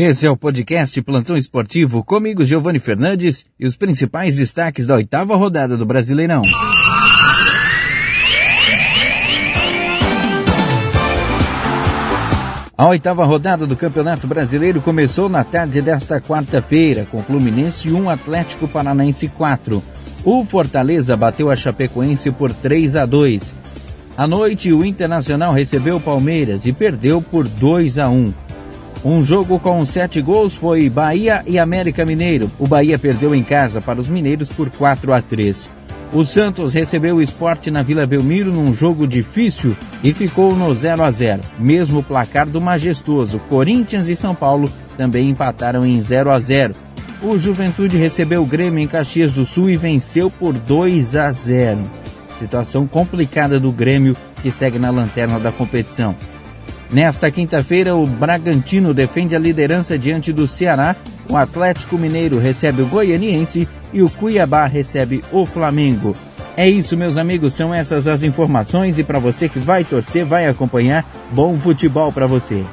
Esse é o podcast Plantão Esportivo comigo, Giovanni Fernandes, e os principais destaques da oitava rodada do Brasileirão. A oitava rodada do Campeonato Brasileiro começou na tarde desta quarta-feira, com Fluminense 1 Atlético Paranaense 4. O Fortaleza bateu a Chapecoense por 3 a 2. À noite, o Internacional recebeu o Palmeiras e perdeu por 2 a 1. Um jogo com sete gols foi Bahia e América Mineiro. O Bahia perdeu em casa para os mineiros por 4 a 3. O Santos recebeu o esporte na Vila Belmiro num jogo difícil e ficou no 0 a 0. Mesmo placar do majestoso, Corinthians e São Paulo também empataram em 0 a 0. O Juventude recebeu o Grêmio em Caxias do Sul e venceu por 2 a 0. Situação complicada do Grêmio que segue na lanterna da competição. Nesta quinta-feira, o Bragantino defende a liderança diante do Ceará, o Atlético Mineiro recebe o Goianiense e o Cuiabá recebe o Flamengo. É isso, meus amigos, são essas as informações e para você que vai torcer, vai acompanhar, bom futebol para você.